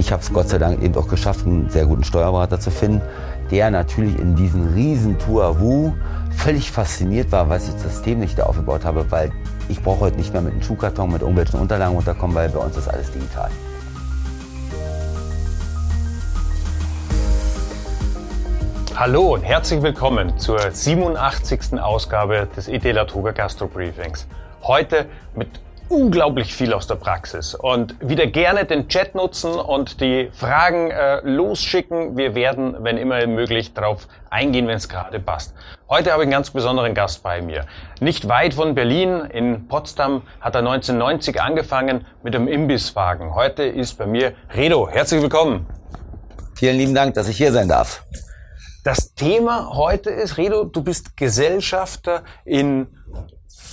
ich habe es Gott sei Dank eben auch geschafft, einen sehr guten Steuerberater zu finden, der natürlich in diesem riesen Tour völlig fasziniert war, was ich das System nicht da aufgebaut habe, weil ich brauche heute nicht mehr mit einem Schuhkarton, mit irgendwelchen Unterlagen runterkommen, weil bei uns ist alles digital. Hallo und herzlich willkommen zur 87. Ausgabe des ET Latoga Gastro Briefings. Heute mit unglaublich viel aus der Praxis und wieder gerne den Chat nutzen und die Fragen äh, losschicken. Wir werden, wenn immer möglich, darauf eingehen, wenn es gerade passt. Heute habe ich einen ganz besonderen Gast bei mir. Nicht weit von Berlin, in Potsdam, hat er 1990 angefangen mit einem Imbisswagen. Heute ist bei mir Redo. Herzlich willkommen. Vielen lieben Dank, dass ich hier sein darf. Das Thema heute ist, Redo, du bist Gesellschafter in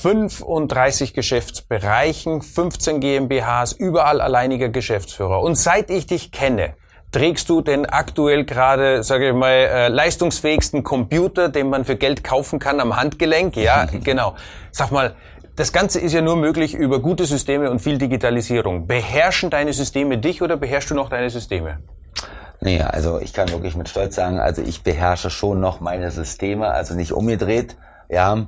35 Geschäftsbereichen, 15 GmbHs, überall alleiniger Geschäftsführer. Und seit ich dich kenne, trägst du den aktuell gerade, sage ich mal, äh, leistungsfähigsten Computer, den man für Geld kaufen kann am Handgelenk. Ja, genau. Sag mal, das Ganze ist ja nur möglich über gute Systeme und viel Digitalisierung. Beherrschen deine Systeme dich oder beherrschst du noch deine Systeme? Nee, also ich kann wirklich mit Stolz sagen, also ich beherrsche schon noch meine Systeme, also nicht umgedreht, ja.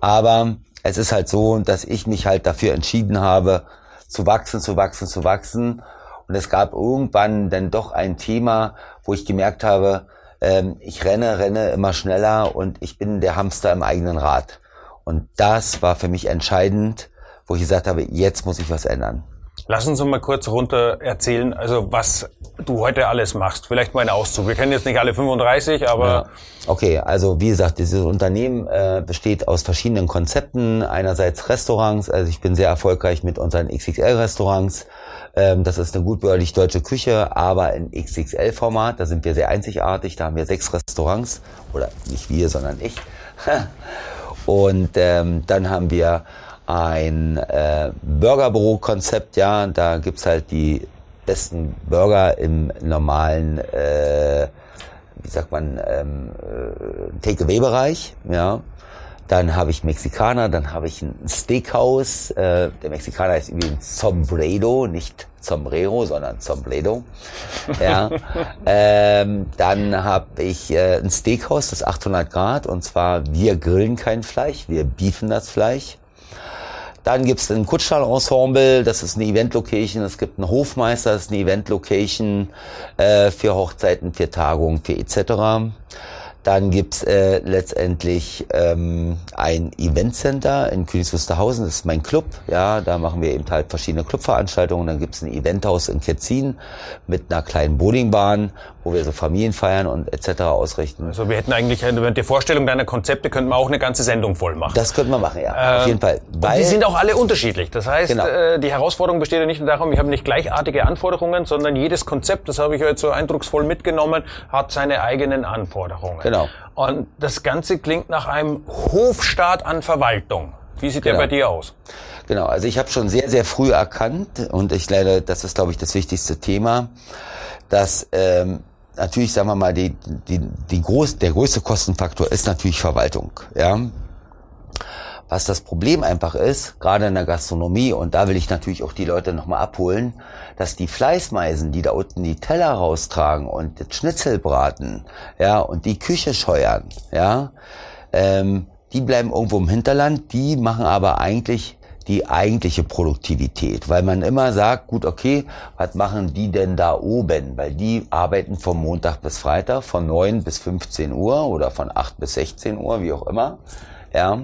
Aber es ist halt so, dass ich mich halt dafür entschieden habe, zu wachsen, zu wachsen, zu wachsen. Und es gab irgendwann dann doch ein Thema, wo ich gemerkt habe, ähm, ich renne, renne immer schneller und ich bin der Hamster im eigenen Rad. Und das war für mich entscheidend, wo ich gesagt habe, jetzt muss ich was ändern. Lass uns mal kurz runter erzählen, also was du heute alles machst. Vielleicht mal einen Auszug. Wir kennen jetzt nicht alle 35, aber... Ja. Okay, also wie gesagt, dieses Unternehmen äh, besteht aus verschiedenen Konzepten. Einerseits Restaurants, also ich bin sehr erfolgreich mit unseren XXL-Restaurants. Ähm, das ist eine gutbürgerlich deutsche Küche, aber in XXL-Format. Da sind wir sehr einzigartig. Da haben wir sechs Restaurants. Oder nicht wir, sondern ich. Und ähm, dann haben wir ein äh, Burgerbüro-Konzept, ja, da gibt's halt die besten Burger im normalen, äh, wie sagt man, ähm, äh, Takeaway-Bereich, ja. Dann habe ich Mexikaner, dann habe ich ein Steakhouse. Äh, der Mexikaner ist übrigens Sombredo, nicht Sombrero, sondern Sombredo. Ja. ähm, dann habe ich äh, ein Steakhouse, das 800 Grad. Und zwar, wir grillen kein Fleisch, wir beefen das Fleisch. Dann gibt es ein Kutschstall-Ensemble, das ist eine Event-Location. Es gibt einen Hofmeister, das ist eine Event-Location äh, für Hochzeiten, für Tagungen, für etc. Dann gibt's äh, letztendlich ähm, ein Eventcenter in Königs Wusterhausen, das ist mein Club. Ja, da machen wir eben halt verschiedene Clubveranstaltungen. Dann gibt's ein Eventhaus in Ketzin mit einer kleinen Bowlingbahn, wo wir so Familienfeiern und etc. ausrichten. Also wir hätten eigentlich mit der Vorstellung deiner Konzepte könnten wir auch eine ganze Sendung voll machen. Das könnten wir machen, ja, äh, auf jeden Fall. Weil, die sind auch alle unterschiedlich. Das heißt, genau. äh, die Herausforderung besteht ja nicht nur darum, wir haben nicht gleichartige Anforderungen, sondern jedes Konzept, das habe ich jetzt so eindrucksvoll mitgenommen, hat seine eigenen Anforderungen. Genau. Und das Ganze klingt nach einem Hofstaat an Verwaltung. Wie sieht genau. der bei dir aus? Genau, also ich habe schon sehr, sehr früh erkannt, und ich leider, das ist, glaube ich, das wichtigste Thema, dass ähm, natürlich, sagen wir mal, die, die, die groß, der größte Kostenfaktor ist natürlich Verwaltung. Ja, was das Problem einfach ist, gerade in der Gastronomie, und da will ich natürlich auch die Leute nochmal abholen, dass die Fleißmeisen, die da unten die Teller raustragen und das Schnitzel braten, ja, und die Küche scheuern, ja, ähm, die bleiben irgendwo im Hinterland, die machen aber eigentlich die eigentliche Produktivität, weil man immer sagt, gut, okay, was machen die denn da oben? Weil die arbeiten von Montag bis Freitag von 9 bis 15 Uhr oder von 8 bis 16 Uhr, wie auch immer, ja.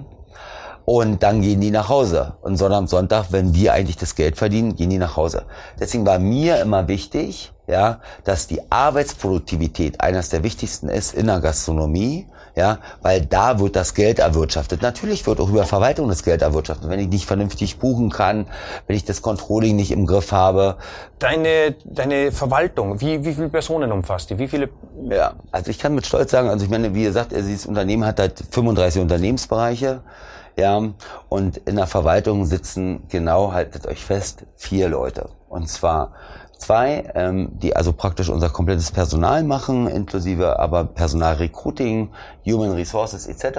Und dann gehen die nach Hause. Und sondern am Sonntag, wenn wir eigentlich das Geld verdienen, gehen die nach Hause. Deswegen war mir immer wichtig, ja, dass die Arbeitsproduktivität eines der wichtigsten ist in der Gastronomie, ja, weil da wird das Geld erwirtschaftet. Natürlich wird auch über Verwaltung das Geld erwirtschaftet. Wenn ich nicht vernünftig buchen kann, wenn ich das Controlling nicht im Griff habe. Deine, deine Verwaltung, wie, wie viele Personen umfasst die? Wie viele? Ja, also ich kann mit Stolz sagen, also ich meine, wie gesagt, dieses Unternehmen hat halt 35 Unternehmensbereiche. Ja, und in der Verwaltung sitzen genau, haltet euch fest, vier Leute. Und zwar zwei, ähm, die also praktisch unser komplettes Personal machen, inklusive aber Personalrecruiting, Human Resources etc.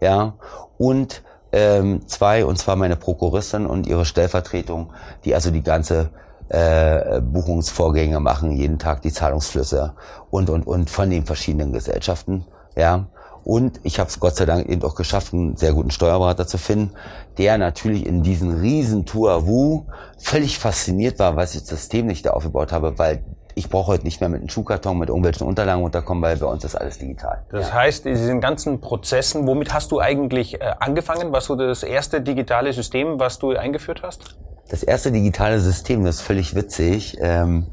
Ja, und ähm, zwei, und zwar meine Prokuristin und ihre Stellvertretung, die also die ganze äh, Buchungsvorgänge machen, jeden Tag die Zahlungsflüsse und, und, und von den verschiedenen Gesellschaften. Ja. Und ich habe es Gott sei Dank eben auch geschafft, einen sehr guten Steuerberater zu finden, der natürlich in diesen riesen Tour Wu völlig fasziniert war, was ich das System nicht da aufgebaut habe, weil ich brauche heute nicht mehr mit einem Schuhkarton mit irgendwelchen Unterlagen runterkommen, weil bei uns ist alles digital. Das ja. heißt, in diesen ganzen Prozessen, womit hast du eigentlich äh, angefangen? Was war das erste digitale System, was du eingeführt hast? Das erste digitale System, das ist völlig witzig, ähm,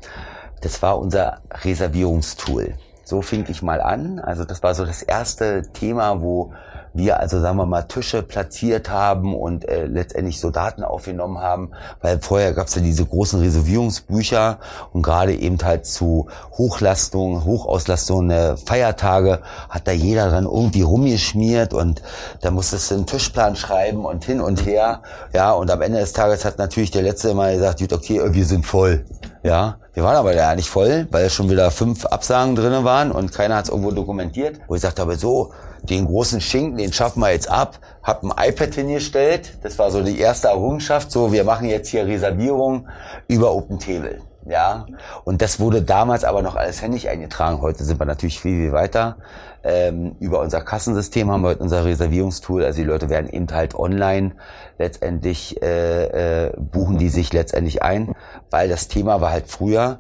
das war unser Reservierungstool. So fing ich mal an. Also das war so das erste Thema, wo wir also sagen wir mal Tische platziert haben und äh, letztendlich so Daten aufgenommen haben, weil vorher gab es ja diese großen Reservierungsbücher und gerade eben halt zu Hochlastung, Hochauslastung, äh, Feiertage hat da jeder dann irgendwie rumgeschmiert und da musstest du einen Tischplan schreiben und hin und her. Ja, und am Ende des Tages hat natürlich der letzte mal gesagt, okay, wir sind voll. Ja, wir waren aber ja nicht voll, weil schon wieder fünf Absagen drinnen waren und keiner hat es irgendwo dokumentiert. Wo ich sagte, aber so, den großen Schinken, den schaffen wir jetzt ab. Hab ein iPad hingestellt. Das war so die erste Errungenschaft. So, wir machen jetzt hier Reservierung über OpenTable. Ja, und das wurde damals aber noch alles händisch eingetragen. Heute sind wir natürlich viel, viel weiter. Ähm, über unser Kassensystem haben wir heute unser Reservierungstool. Also die Leute werden eben halt online letztendlich äh, äh, buchen die sich letztendlich ein, weil das Thema war halt früher,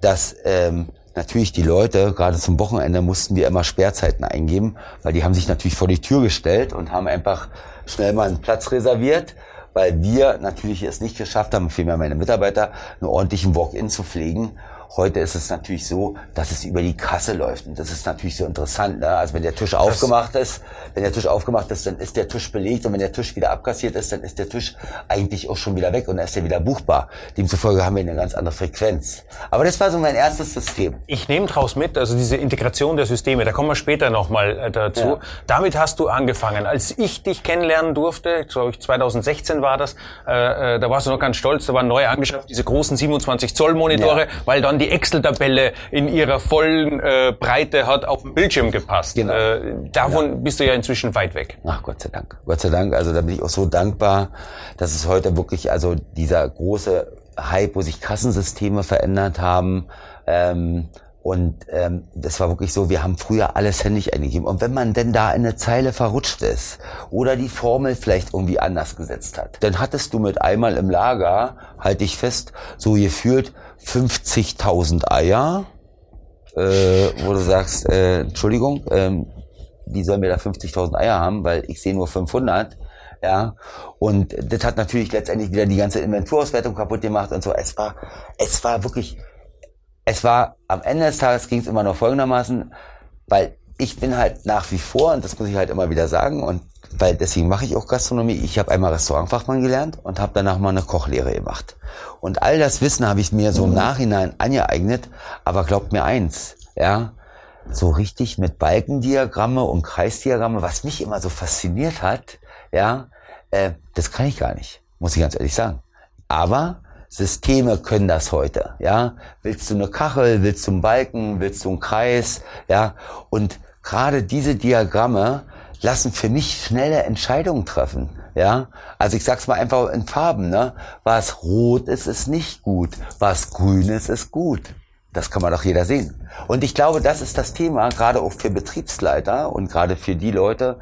dass ähm, natürlich die Leute, gerade zum Wochenende, mussten wir immer Sperrzeiten eingeben, weil die haben sich natürlich vor die Tür gestellt und haben einfach schnell mal einen Platz reserviert, weil wir natürlich es nicht geschafft haben, vielmehr meine Mitarbeiter, einen ordentlichen Walk-in zu pflegen Heute ist es natürlich so, dass es über die Kasse läuft. Und das ist natürlich so interessant. Ne? Also wenn der Tisch aufgemacht ist, wenn der Tisch aufgemacht ist, dann ist der Tisch belegt. Und wenn der Tisch wieder abkassiert ist, dann ist der Tisch eigentlich auch schon wieder weg und dann ist er wieder buchbar. Demzufolge haben wir eine ganz andere Frequenz. Aber das war so mein erstes System. Ich nehme draus mit, also diese Integration der Systeme, da kommen wir später nochmal äh, dazu. Ja. Damit hast du angefangen. Als ich dich kennenlernen durfte, glaube ich 2016 war das, äh, äh, da warst du noch ganz stolz, da waren neu angeschafft, diese großen 27 Zoll Monitore, ja. weil dann die die Excel-Tabelle in ihrer vollen äh, Breite hat auf dem Bildschirm gepasst. Genau. Äh, davon ja. bist du ja inzwischen weit weg. Ach Gott sei Dank. Gott sei Dank. Also da bin ich auch so dankbar, dass es heute wirklich, also dieser große Hype, wo sich Kassensysteme verändert haben, ähm, und ähm, das war wirklich so, wir haben früher alles händisch eingegeben. Und wenn man denn da in eine Zeile verrutscht ist oder die Formel vielleicht irgendwie anders gesetzt hat, dann hattest du mit einmal im Lager, halt dich fest, so gefühlt 50.000 Eier, äh, wo du sagst, äh, Entschuldigung, ähm, wie sollen wir da 50.000 Eier haben, weil ich sehe nur 500. Ja, und das hat natürlich letztendlich wieder die ganze Inventurauswertung kaputt gemacht und so. Es war, es war wirklich es war am Ende des Tages ging es immer noch folgendermaßen, weil ich bin halt nach wie vor, und das muss ich halt immer wieder sagen, und weil deswegen mache ich auch Gastronomie. Ich habe einmal Restaurantfachmann gelernt und habe danach mal eine Kochlehre gemacht. Und all das Wissen habe ich mir so im Nachhinein angeeignet. Aber glaubt mir eins, ja, so richtig mit Balkendiagramme und Kreisdiagramme, was mich immer so fasziniert hat, ja, äh, das kann ich gar nicht, muss ich ganz ehrlich sagen. Aber Systeme können das heute, ja. Willst du eine Kachel, willst du einen Balken, willst du einen Kreis, ja. Und gerade diese Diagramme lassen für mich schnelle Entscheidungen treffen, ja. Also ich sag's mal einfach in Farben, ne. Was rot ist, ist nicht gut. Was grün ist, ist gut. Das kann man doch jeder sehen. Und ich glaube, das ist das Thema, gerade auch für Betriebsleiter und gerade für die Leute,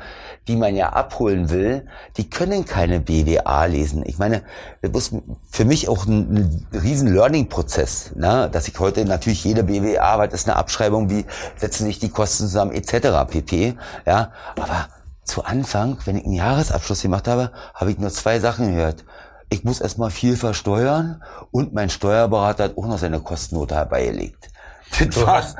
die man ja abholen will, die können keine BWA lesen. Ich meine, das ist für mich auch ein, ein riesen Learning-Prozess, ne? dass ich heute natürlich jede BWA, das ist eine Abschreibung, wie setzen sich die Kosten zusammen etc. pp. Ja, aber zu Anfang, wenn ich einen Jahresabschluss gemacht habe, habe ich nur zwei Sachen gehört ich muss erstmal viel versteuern und mein Steuerberater hat auch noch seine Kostennote herbeigelegt. Du hast,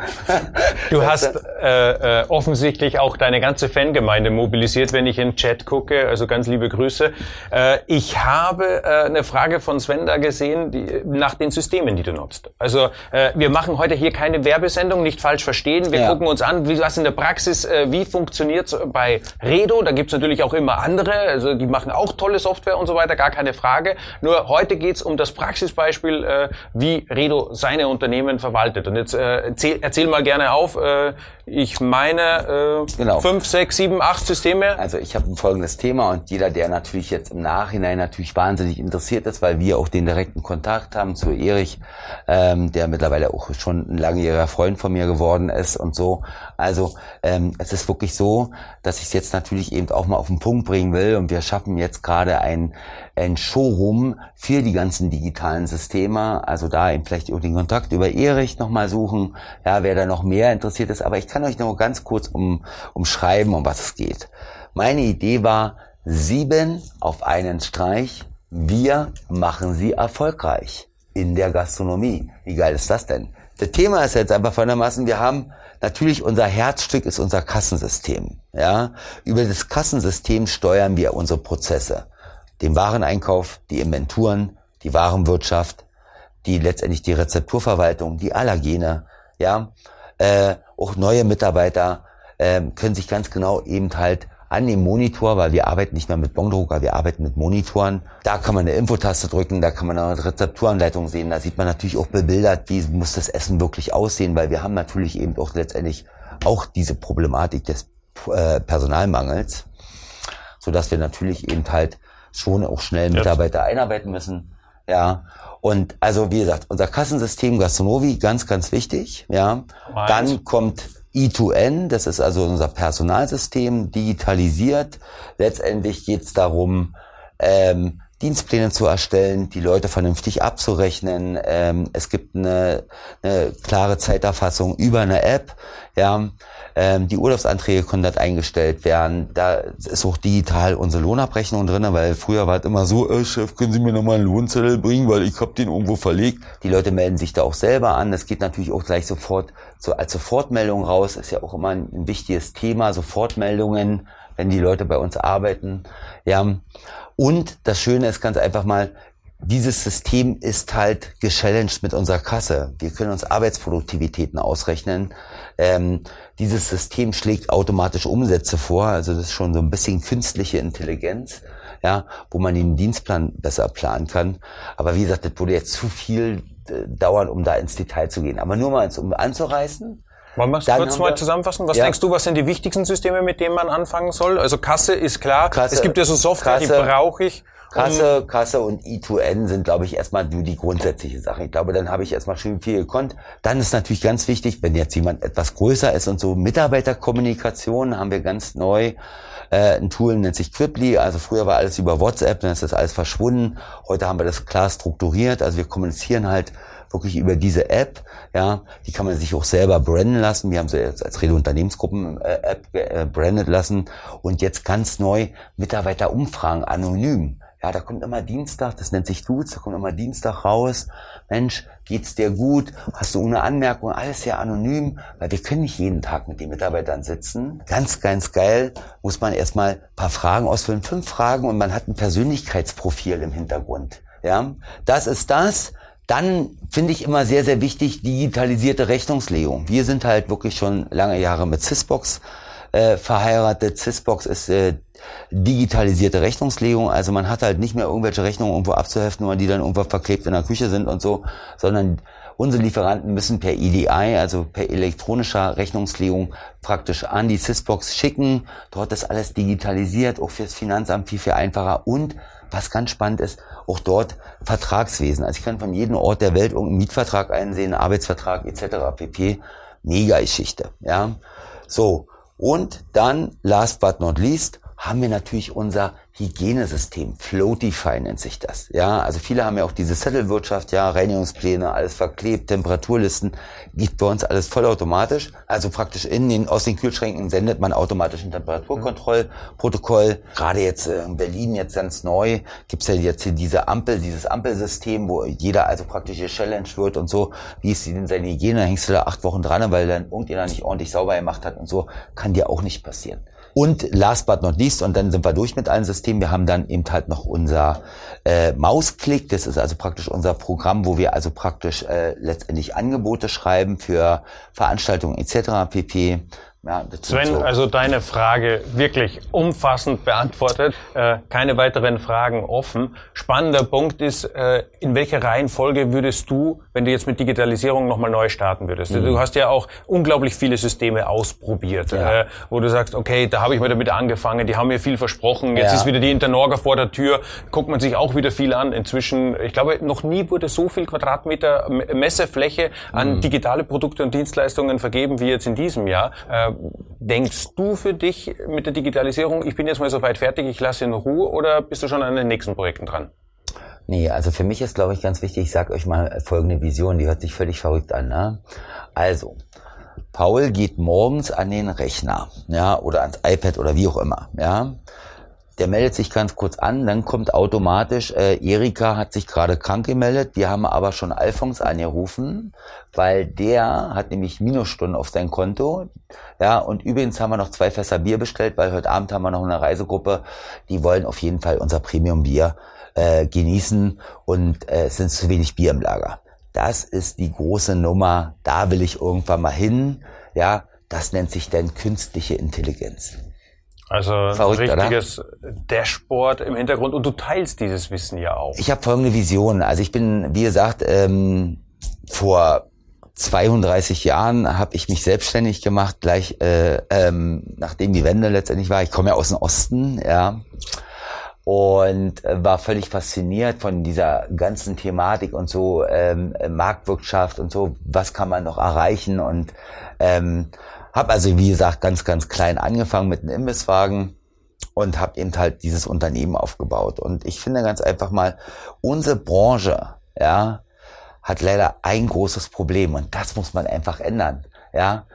du hast äh, äh, offensichtlich auch deine ganze Fangemeinde mobilisiert, wenn ich in den Chat gucke. Also ganz liebe Grüße. Äh, ich habe äh, eine Frage von Sven da gesehen, die, nach den Systemen, die du nutzt. Also äh, wir machen heute hier keine Werbesendung, nicht falsch verstehen. Wir ja. gucken uns an, wie was in der Praxis, äh, wie funktioniert's bei Redo. Da gibt's natürlich auch immer andere. Also die machen auch tolle Software und so weiter, gar keine Frage. Nur heute geht's um das Praxisbeispiel, äh, wie Redo seine Unternehmen verwaltet. Und jetzt Jetzt äh, erzähl, erzähl mal gerne auf. Äh, ich meine äh, genau. fünf, sechs, sieben, acht Systeme. Also ich habe ein folgendes Thema und jeder, der natürlich jetzt im Nachhinein natürlich wahnsinnig interessiert ist, weil wir auch den direkten Kontakt haben zu Erich, ähm, der mittlerweile auch schon ein langjähriger Freund von mir geworden ist und so. Also ähm, es ist wirklich so, dass ich es jetzt natürlich eben auch mal auf den Punkt bringen will und wir schaffen jetzt gerade ein, ein Showroom für die ganzen digitalen Systeme. Also da eben vielleicht auch den Kontakt über Erich nochmal suchen, ja, wer da noch mehr interessiert ist. Aber ich kann euch noch ganz kurz um, umschreiben, um was es geht. Meine Idee war, sieben auf einen Streich. Wir machen sie erfolgreich in der Gastronomie. Wie geil ist das denn? Das Thema ist jetzt einfach folgendermaßen, wir haben natürlich unser Herzstück ist unser Kassensystem. Ja, über das Kassensystem steuern wir unsere Prozesse, den Wareneinkauf, die Inventuren, die Warenwirtschaft, die letztendlich die Rezepturverwaltung, die Allergene, ja, äh, auch neue Mitarbeiter äh, können sich ganz genau eben halt an dem Monitor, weil wir arbeiten nicht mehr mit Bondrucker, wir arbeiten mit Monitoren. Da kann man eine Infotaste drücken, da kann man eine Rezepturanleitung sehen, da sieht man natürlich auch bebildert, wie muss das Essen wirklich aussehen, weil wir haben natürlich eben auch letztendlich auch diese Problematik des äh, Personalmangels, so dass wir natürlich eben halt schon auch schnell Mitarbeiter Jetzt. einarbeiten müssen. Ja, und also wie gesagt, unser Kassensystem Gastronovi, ganz, ganz wichtig. Ja, Meins. dann kommt E2N, das ist also unser Personalsystem, digitalisiert. Letztendlich geht es darum, ähm, Dienstpläne zu erstellen, die Leute vernünftig abzurechnen. Ähm, es gibt eine, eine klare Zeiterfassung über eine App. Ja, ähm, die Urlaubsanträge können dort eingestellt werden. Da ist auch digital unsere Lohnabrechnung drin, weil früher war es immer so, äh, Chef, können Sie mir nochmal einen Lohnzettel bringen, weil ich habe den irgendwo verlegt. Die Leute melden sich da auch selber an. Das geht natürlich auch gleich sofort so als Sofortmeldung raus. Ist ja auch immer ein, ein wichtiges Thema, Sofortmeldungen, wenn die Leute bei uns arbeiten. Ja. Und das Schöne ist ganz einfach mal, dieses System ist halt gechallenged mit unserer Kasse. Wir können uns Arbeitsproduktivitäten ausrechnen. Ähm, dieses System schlägt automatisch Umsätze vor, also das ist schon so ein bisschen künstliche Intelligenz, ja, wo man den Dienstplan besser planen kann. Aber wie gesagt, das würde jetzt zu viel äh, dauern, um da ins Detail zu gehen. Aber nur mal um anzureißen. Wollen wir es kurz mal zusammenfassen? Was ja. denkst du, was sind die wichtigsten Systeme, mit denen man anfangen soll? Also Kasse ist klar. Kasse, es gibt ja so Software, Kasse, die brauche ich. Kasse, Kasse und E2N sind, glaube ich, erstmal die, die grundsätzliche Sache. Ich glaube, dann habe ich erstmal schön viel gekonnt. Dann ist natürlich ganz wichtig, wenn jetzt jemand etwas größer ist und so Mitarbeiterkommunikation haben wir ganz neu. Äh, ein Tool nennt sich Quiply. Also früher war alles über WhatsApp, dann ist das alles verschwunden. Heute haben wir das klar strukturiert. Also wir kommunizieren halt wirklich über diese App, ja, die kann man sich auch selber branden lassen. Wir haben sie jetzt als Rede Unternehmensgruppen äh, App äh, lassen und jetzt ganz neu Mitarbeiterumfragen anonym. Ja, da kommt immer Dienstag, das nennt sich Dudes, da kommt immer Dienstag raus. Mensch, geht's dir gut? Hast du eine Anmerkung? Alles sehr anonym, weil wir können nicht jeden Tag mit den Mitarbeitern sitzen. Ganz, ganz geil, muss man erstmal paar Fragen ausfüllen, fünf Fragen und man hat ein Persönlichkeitsprofil im Hintergrund. Ja, das ist das. Dann finde ich immer sehr, sehr wichtig digitalisierte Rechnungslegung. Wir sind halt wirklich schon lange Jahre mit Sysbox äh, verheiratet. Sysbox ist äh, digitalisierte Rechnungslegung. Also man hat halt nicht mehr irgendwelche Rechnungen irgendwo abzuheften, weil die dann irgendwo verklebt in der Küche sind und so, sondern unsere Lieferanten müssen per EDI, also per elektronischer Rechnungslegung, praktisch an die Sysbox schicken. Dort ist alles digitalisiert, auch fürs Finanzamt viel, viel einfacher. Und was ganz spannend ist, auch dort Vertragswesen. Also ich kann von jedem Ort der Welt irgendeinen Mietvertrag einsehen, Arbeitsvertrag etc. pp. Mega Geschichte. Ja, so und dann, last but not least, haben wir natürlich unser Hygienesystem. Floatify nennt sich das. Ja, also viele haben ja auch diese Zettelwirtschaft, ja, Reinigungspläne, alles verklebt, Temperaturlisten, gibt bei uns alles vollautomatisch. Also praktisch in den, aus den Kühlschränken sendet man automatisch ein Temperaturkontrollprotokoll. Gerade jetzt äh, in Berlin jetzt ganz neu gibt's ja jetzt hier diese Ampel, dieses Ampelsystem, wo jeder also praktisch Challenge wird und so. Wie ist denn seine Hygiene? Hängst du da acht Wochen dran, weil dann irgendjemand nicht ordentlich sauber gemacht hat und so. Kann dir auch nicht passieren. Und last but not least, und dann sind wir durch mit allen Systemen, wir haben dann eben halt noch unser äh, Mausklick, das ist also praktisch unser Programm, wo wir also praktisch äh, letztendlich Angebote schreiben für Veranstaltungen etc. pp. Ja, Sven, so. also deine Frage wirklich umfassend beantwortet. Äh, keine weiteren Fragen offen. Spannender Punkt ist, äh, in welcher Reihenfolge würdest du, wenn du jetzt mit Digitalisierung nochmal neu starten würdest? Mhm. Du hast ja auch unglaublich viele Systeme ausprobiert, ja. äh, wo du sagst, okay, da habe ich mal damit angefangen, die haben mir viel versprochen, jetzt ja. ist wieder die Internorga vor der Tür, guckt man sich auch wieder viel an. Inzwischen, ich glaube, noch nie wurde so viel Quadratmeter Messefläche an mhm. digitale Produkte und Dienstleistungen vergeben wie jetzt in diesem Jahr äh, Denkst du für dich mit der Digitalisierung, ich bin jetzt mal so weit fertig, ich lasse in Ruhe oder bist du schon an den nächsten Projekten dran? Nee, also für mich ist, glaube ich, ganz wichtig, ich sage euch mal folgende Vision, die hört sich völlig verrückt an. Ne? Also, Paul geht morgens an den Rechner, ja, oder ans iPad oder wie auch immer, ja der meldet sich ganz kurz an, dann kommt automatisch, äh, Erika hat sich gerade krank gemeldet, die haben aber schon Alphons angerufen, weil der hat nämlich Minusstunden auf sein Konto. Ja, und übrigens haben wir noch zwei Fässer Bier bestellt, weil heute Abend haben wir noch eine Reisegruppe, die wollen auf jeden Fall unser Premium-Bier äh, genießen und äh, es sind zu wenig Bier im Lager. Das ist die große Nummer, da will ich irgendwann mal hin. Ja, das nennt sich dann künstliche Intelligenz. Also Verrückt, ein richtiges oder? Dashboard im Hintergrund und du teilst dieses Wissen ja auch. Ich habe folgende Vision. Also ich bin, wie gesagt, ähm, vor 32 Jahren habe ich mich selbstständig gemacht, gleich äh, ähm, nachdem die Wende letztendlich war. Ich komme ja aus dem Osten, ja. Und äh, war völlig fasziniert von dieser ganzen Thematik und so ähm, Marktwirtschaft und so, was kann man noch erreichen und ähm, habe also, wie gesagt, ganz, ganz klein angefangen mit einem Imbisswagen und habe eben halt dieses Unternehmen aufgebaut. Und ich finde ganz einfach mal, unsere Branche, ja, hat leider ein großes Problem und das muss man einfach ändern, ja,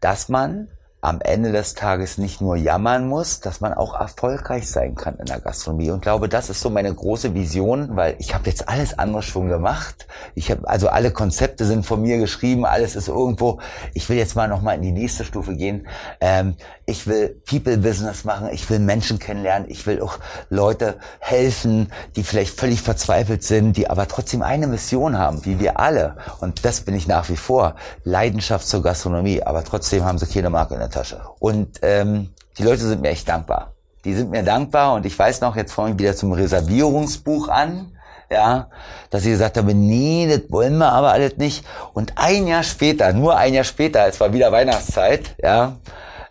dass man am Ende des Tages nicht nur jammern muss, dass man auch erfolgreich sein kann in der Gastronomie. Und glaube, das ist so meine große Vision, weil ich habe jetzt alles andere schon gemacht. Ich habe also alle Konzepte sind von mir geschrieben, alles ist irgendwo. Ich will jetzt mal noch mal in die nächste Stufe gehen. Ähm, ich will People Business machen. Ich will Menschen kennenlernen. Ich will auch Leute helfen, die vielleicht völlig verzweifelt sind, die aber trotzdem eine Mission haben, wie wir alle. Und das bin ich nach wie vor. Leidenschaft zur Gastronomie, aber trotzdem haben sie keine Marke in der Tasche. Und ähm, die Leute sind mir echt dankbar. Die sind mir dankbar und ich weiß noch, jetzt fange ich wieder zum Reservierungsbuch an, ja, dass sie gesagt haben, nee, das wollen wir aber alles nicht. Und ein Jahr später, nur ein Jahr später, es war wieder Weihnachtszeit, ja,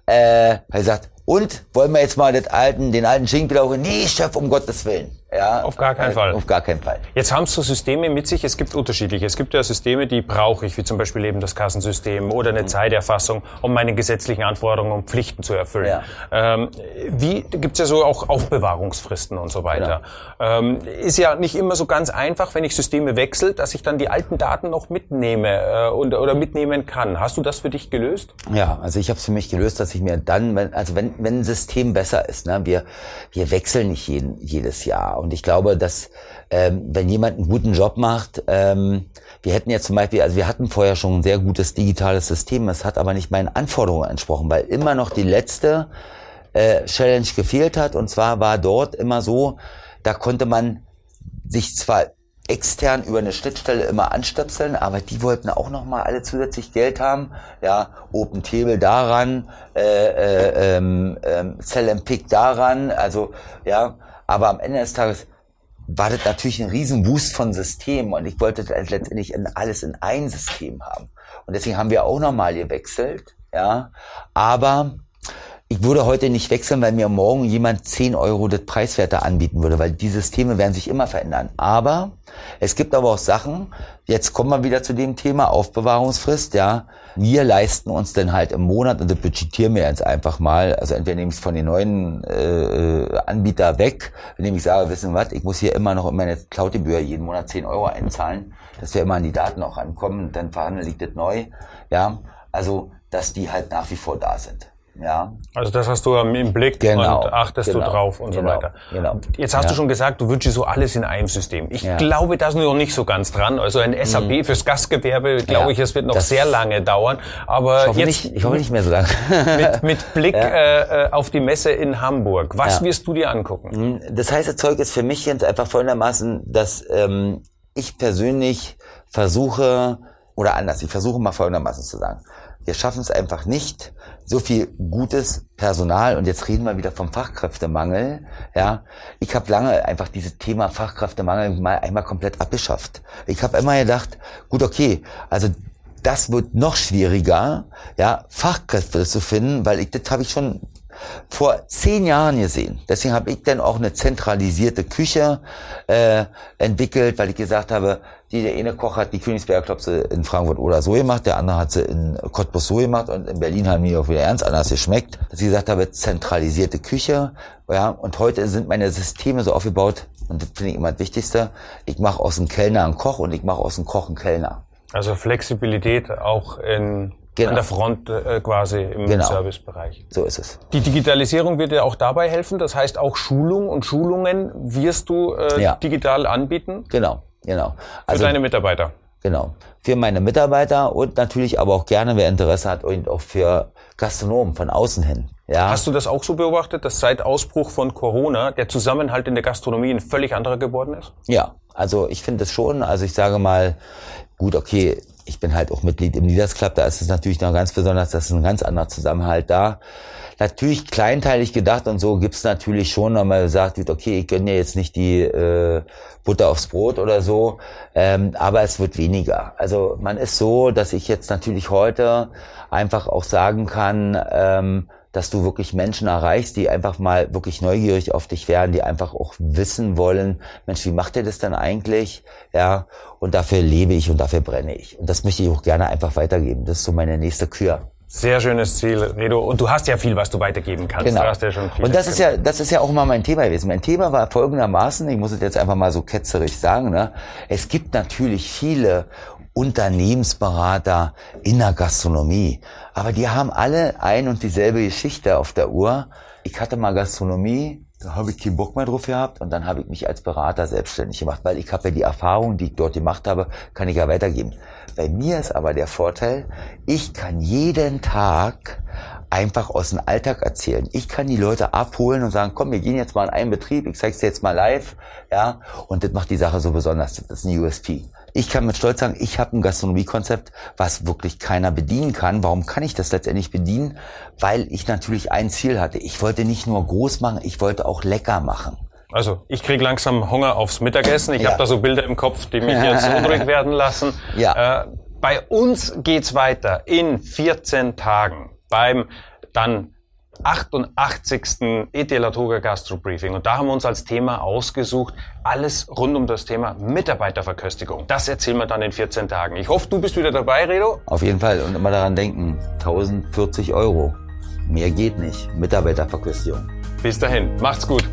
äh, hat gesagt, und wollen wir jetzt mal den alten, den alten Schinken wieder Nee, Chef, um Gottes Willen. Ja, auf gar keinen äh, Fall. Auf gar keinen Fall. Jetzt haben so Systeme mit sich, es gibt unterschiedliche. Es gibt ja Systeme, die brauche ich, wie zum Beispiel eben das Kassensystem oder eine mhm. Zeiterfassung, um meine gesetzlichen Anforderungen und Pflichten zu erfüllen. Ja. Ähm, wie gibt's ja so auch Aufbewahrungsfristen und so weiter. Ja. Ähm, ist ja nicht immer so ganz einfach, wenn ich Systeme wechsle, dass ich dann die alten Daten noch mitnehme äh, und, oder mitnehmen kann. Hast du das für dich gelöst? Ja, also ich habe es für mich gelöst, dass ich mir dann, wenn, also wenn, wenn ein System besser ist, ne, wir, wir wechseln nicht jeden, jedes Jahr und ich glaube, dass ähm, wenn jemand einen guten Job macht, ähm, wir hätten jetzt zum Beispiel, also wir hatten vorher schon ein sehr gutes digitales System, es hat aber nicht meinen Anforderungen entsprochen, weil immer noch die letzte äh, Challenge gefehlt hat. Und zwar war dort immer so, da konnte man sich zwar extern über eine Schnittstelle immer anstöpseln, aber die wollten auch noch mal alle zusätzlich Geld haben. Ja, Open Table daran, äh, äh, ähm, ähm, Cell Pick daran, also ja, aber am Ende des Tages war das natürlich ein riesen Boost von Systemen und ich wollte letztendlich alles in ein System haben. Und deswegen haben wir auch nochmal gewechselt, ja. Aber ich würde heute nicht wechseln, weil mir morgen jemand 10 Euro das preiswerter anbieten würde, weil die Systeme werden sich immer verändern. Aber es gibt aber auch Sachen, jetzt kommen wir wieder zu dem Thema Aufbewahrungsfrist, ja. Wir leisten uns dann halt im Monat, und das budgetieren wir jetzt einfach mal, also entweder nehme ich es von den neuen äh, Anbieter weg, indem ich sage, wissen was, ich muss hier immer noch in meine Cloud-Gebühr jeden Monat 10 Euro einzahlen, dass wir immer an die Daten auch rankommen, dann verhandeln liegt das neu, ja. Also, dass die halt nach wie vor da sind. Ja. Also das hast du im Blick genau, und achtest genau, du drauf und genau, so weiter. Genau. Jetzt hast ja. du schon gesagt, du wünschst dir so alles in einem System. Ich ja. glaube, da ist noch nicht so ganz dran. Also ein SAP mhm. fürs Gastgewerbe, glaube ja. ich, es wird noch das sehr lange dauern. Aber ich hoffe, jetzt, nicht, ich hoffe nicht mehr so lange. mit, mit Blick äh, auf die Messe in Hamburg, was wirst du dir angucken? Mhm. Das heiße Zeug ist für mich jetzt einfach folgendermaßen, dass ähm, ich persönlich versuche, oder anders, ich versuche mal folgendermaßen zu sagen Wir schaffen es einfach nicht, so viel gutes Personal und jetzt reden wir wieder vom Fachkräftemangel. Ja, ich habe lange einfach dieses Thema Fachkräftemangel mal einmal komplett abgeschafft. Ich habe immer gedacht, gut, okay, also das wird noch schwieriger, ja, Fachkräfte zu finden, weil ich das habe ich schon vor zehn Jahren gesehen. Deswegen habe ich dann auch eine zentralisierte Küche äh, entwickelt, weil ich gesagt habe, die, der eine Koch hat die Königsberger Klopse in Frankfurt oder so gemacht, der andere hat sie in Cottbus so gemacht und in Berlin haben die auch wieder ernst anders geschmeckt. Dass ich gesagt habe, zentralisierte Küche. Ja, und heute sind meine Systeme so aufgebaut, und das finde ich immer das Wichtigste, ich mache aus dem Kellner einen Koch und ich mache aus dem Koch einen Kellner. Also Flexibilität auch in Genau. An der Front äh, quasi im genau. Servicebereich. So ist es. Die Digitalisierung wird dir auch dabei helfen. Das heißt, auch Schulung und Schulungen wirst du äh, ja. digital anbieten? Genau, genau. Also, Für deine Mitarbeiter? Genau. Für meine Mitarbeiter und natürlich aber auch gerne, wer Interesse hat, und auch für Gastronomen von außen hin. Ja. Hast du das auch so beobachtet, dass seit Ausbruch von Corona der Zusammenhalt in der Gastronomie ein völlig anderer geworden ist? Ja, also ich finde es schon. Also ich sage mal, gut, okay, ich bin halt auch Mitglied im Leaders Club, da ist es natürlich noch ganz besonders, das ist ein ganz anderer Zusammenhalt da. Natürlich kleinteilig gedacht und so gibt's natürlich schon, wenn man sagt, okay, ich gönne jetzt nicht die äh, Butter aufs Brot oder so, ähm, aber es wird weniger. Also man ist so, dass ich jetzt natürlich heute einfach auch sagen kann, ähm, dass du wirklich Menschen erreichst, die einfach mal wirklich neugierig auf dich werden, die einfach auch wissen wollen, Mensch, wie macht ihr das denn eigentlich? Ja, und dafür lebe ich und dafür brenne ich. Und das möchte ich auch gerne einfach weitergeben. Das ist so meine nächste Kür. Sehr schönes Ziel, Redo. Und du hast ja viel, was du weitergeben kannst. Genau. Ja und das ist ja, das ist ja auch immer mein Thema gewesen. Mein Thema war folgendermaßen, ich muss es jetzt einfach mal so ketzerig sagen, ne? Es gibt natürlich viele Unternehmensberater in der Gastronomie. Aber die haben alle ein und dieselbe Geschichte auf der Uhr. Ich hatte mal Gastronomie, da habe ich keinen Bock mehr drauf gehabt und dann habe ich mich als Berater selbstständig gemacht, weil ich habe ja die Erfahrung, die ich dort gemacht habe, kann ich ja weitergeben. Bei mir ist aber der Vorteil, ich kann jeden Tag einfach aus dem Alltag erzählen. Ich kann die Leute abholen und sagen, komm, wir gehen jetzt mal in einen Betrieb, ich zeig's dir jetzt mal live, ja, und das macht die Sache so besonders. Das ist ein USP. Ich kann mit Stolz sagen, ich habe ein Gastronomiekonzept, was wirklich keiner bedienen kann. Warum kann ich das letztendlich bedienen? Weil ich natürlich ein Ziel hatte. Ich wollte nicht nur groß machen, ich wollte auch lecker machen. Also ich krieg langsam Hunger aufs Mittagessen. Ich ja. habe da so Bilder im Kopf, die mich jetzt unruhig werden lassen. Ja. Äh, bei uns geht's weiter in 14 Tagen beim dann 88. ET Latoga Gastro Briefing. Und da haben wir uns als Thema ausgesucht, alles rund um das Thema Mitarbeiterverköstigung. Das erzählen wir dann in 14 Tagen. Ich hoffe, du bist wieder dabei, Redo. Auf jeden Fall. Und immer daran denken, 1040 Euro. Mehr geht nicht. Mitarbeiterverköstigung. Bis dahin. Macht's gut.